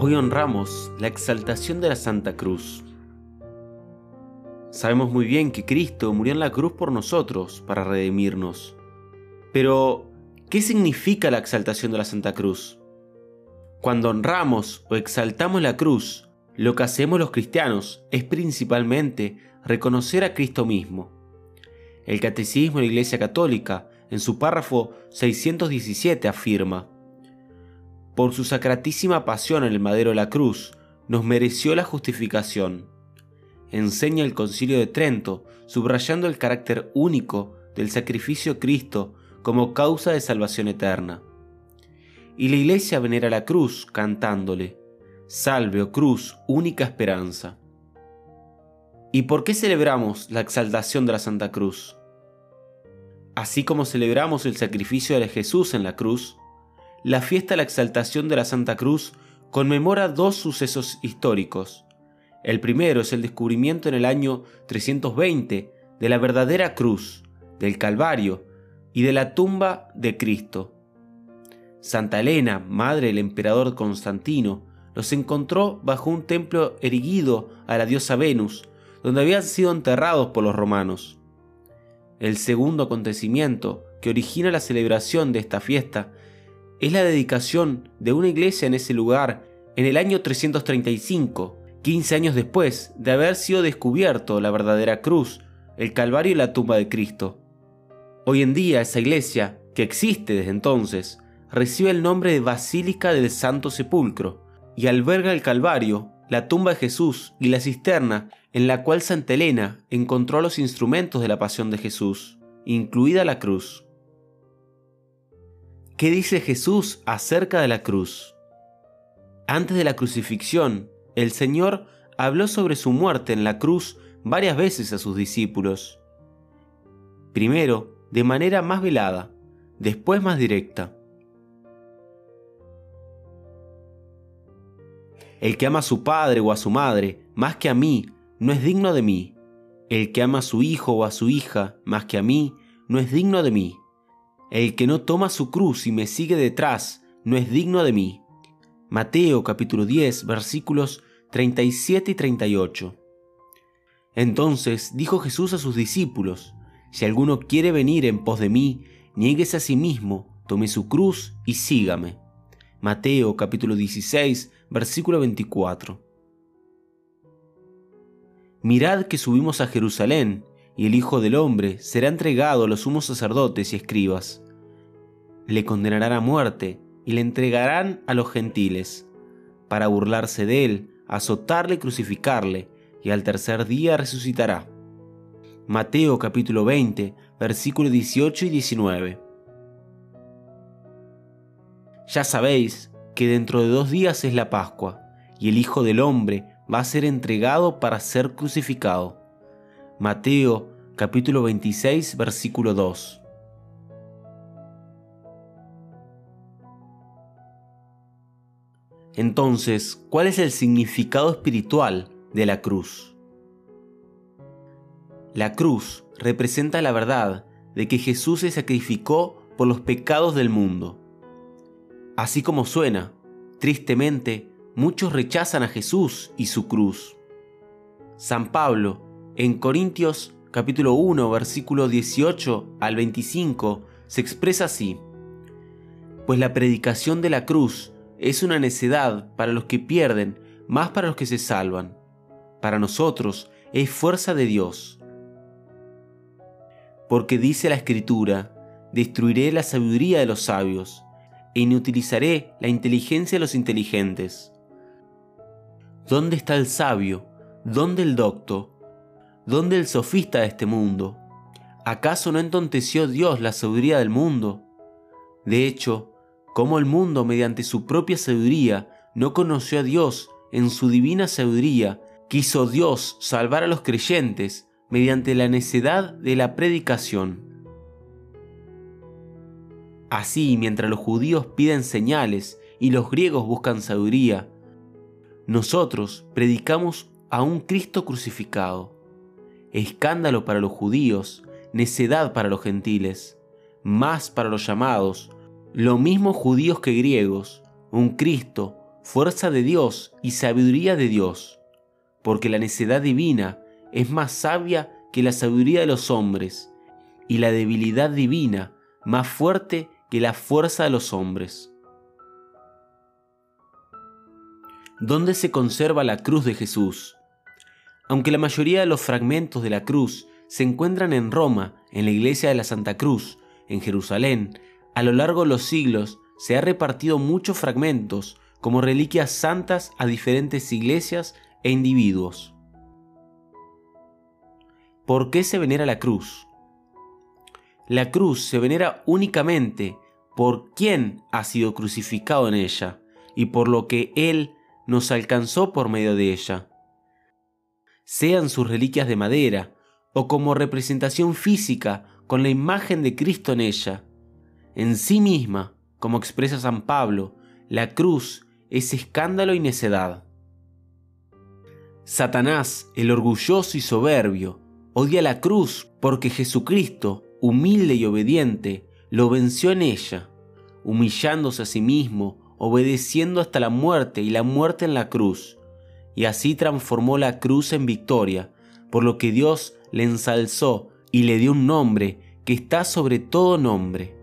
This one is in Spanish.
Hoy honramos la exaltación de la Santa Cruz. Sabemos muy bien que Cristo murió en la cruz por nosotros para redimirnos. Pero, ¿qué significa la exaltación de la Santa Cruz? Cuando honramos o exaltamos la cruz, lo que hacemos los cristianos es principalmente reconocer a Cristo mismo. El Catecismo de la Iglesia Católica, en su párrafo 617, afirma, por su sacratísima pasión en el madero de la cruz, nos mereció la justificación. Enseña el Concilio de Trento, subrayando el carácter único del sacrificio Cristo como causa de salvación eterna. Y la Iglesia venera la cruz cantándole, Salve, oh cruz, única esperanza. ¿Y por qué celebramos la exaltación de la Santa Cruz? Así como celebramos el sacrificio de Jesús en la cruz, la fiesta de la exaltación de la Santa Cruz conmemora dos sucesos históricos. El primero es el descubrimiento en el año 320 de la verdadera cruz, del Calvario y de la tumba de Cristo. Santa Elena, madre del emperador Constantino, los encontró bajo un templo erigido a la diosa Venus, donde habían sido enterrados por los romanos. El segundo acontecimiento que origina la celebración de esta fiesta es la dedicación de una iglesia en ese lugar en el año 335, 15 años después de haber sido descubierto la verdadera cruz, el Calvario y la tumba de Cristo. Hoy en día esa iglesia, que existe desde entonces, recibe el nombre de Basílica del Santo Sepulcro y alberga el Calvario, la tumba de Jesús y la cisterna en la cual Santa Elena encontró los instrumentos de la pasión de Jesús, incluida la cruz. ¿Qué dice Jesús acerca de la cruz? Antes de la crucifixión, el Señor habló sobre su muerte en la cruz varias veces a sus discípulos. Primero, de manera más velada, después más directa. El que ama a su padre o a su madre más que a mí no es digno de mí. El que ama a su hijo o a su hija más que a mí no es digno de mí. El que no toma su cruz y me sigue detrás no es digno de mí. Mateo capítulo 10 versículos 37 y 38. Entonces dijo Jesús a sus discípulos, Si alguno quiere venir en pos de mí, niéguese a sí mismo, tome su cruz y sígame. Mateo capítulo 16 versículo 24. Mirad que subimos a Jerusalén, y el Hijo del Hombre será entregado a los sumos sacerdotes y escribas. Le condenarán a muerte y le entregarán a los gentiles, para burlarse de él, azotarle y crucificarle, y al tercer día resucitará. Mateo capítulo 20, versículos 18 y 19. Ya sabéis que dentro de dos días es la Pascua, y el Hijo del Hombre va a ser entregado para ser crucificado. Mateo capítulo 26 versículo 2. Entonces, ¿cuál es el significado espiritual de la cruz? La cruz representa la verdad de que Jesús se sacrificó por los pecados del mundo. Así como suena, tristemente, muchos rechazan a Jesús y su cruz. San Pablo en Corintios capítulo 1 versículo 18 al 25 se expresa así, pues la predicación de la cruz es una necedad para los que pierden, más para los que se salvan. Para nosotros es fuerza de Dios. Porque dice la Escritura, destruiré la sabiduría de los sabios, e inutilizaré la inteligencia de los inteligentes. ¿Dónde está el sabio? ¿Dónde el docto? ¿Dónde el sofista de este mundo? ¿Acaso no entonteció Dios la sabiduría del mundo? De hecho, ¿cómo el mundo mediante su propia sabiduría no conoció a Dios en su divina sabiduría, quiso Dios salvar a los creyentes mediante la necedad de la predicación. Así, mientras los judíos piden señales y los griegos buscan sabiduría, nosotros predicamos a un Cristo crucificado escándalo para los judíos, necedad para los gentiles, más para los llamados, lo mismo judíos que griegos, un Cristo, fuerza de Dios y sabiduría de Dios, porque la necedad divina es más sabia que la sabiduría de los hombres, y la debilidad divina más fuerte que la fuerza de los hombres. ¿Dónde se conserva la cruz de Jesús? Aunque la mayoría de los fragmentos de la cruz se encuentran en Roma, en la iglesia de la Santa Cruz, en Jerusalén, a lo largo de los siglos se ha repartido muchos fragmentos como reliquias santas a diferentes iglesias e individuos. ¿Por qué se venera la cruz? La cruz se venera únicamente por quien ha sido crucificado en ella y por lo que Él nos alcanzó por medio de ella. Sean sus reliquias de madera o como representación física con la imagen de Cristo en ella. En sí misma, como expresa San Pablo, la cruz es escándalo y necedad. Satanás, el orgulloso y soberbio, odia la cruz porque Jesucristo, humilde y obediente, lo venció en ella, humillándose a sí mismo, obedeciendo hasta la muerte y la muerte en la cruz, y así transformó la cruz en victoria, por lo que Dios le ensalzó y le dio un nombre que está sobre todo nombre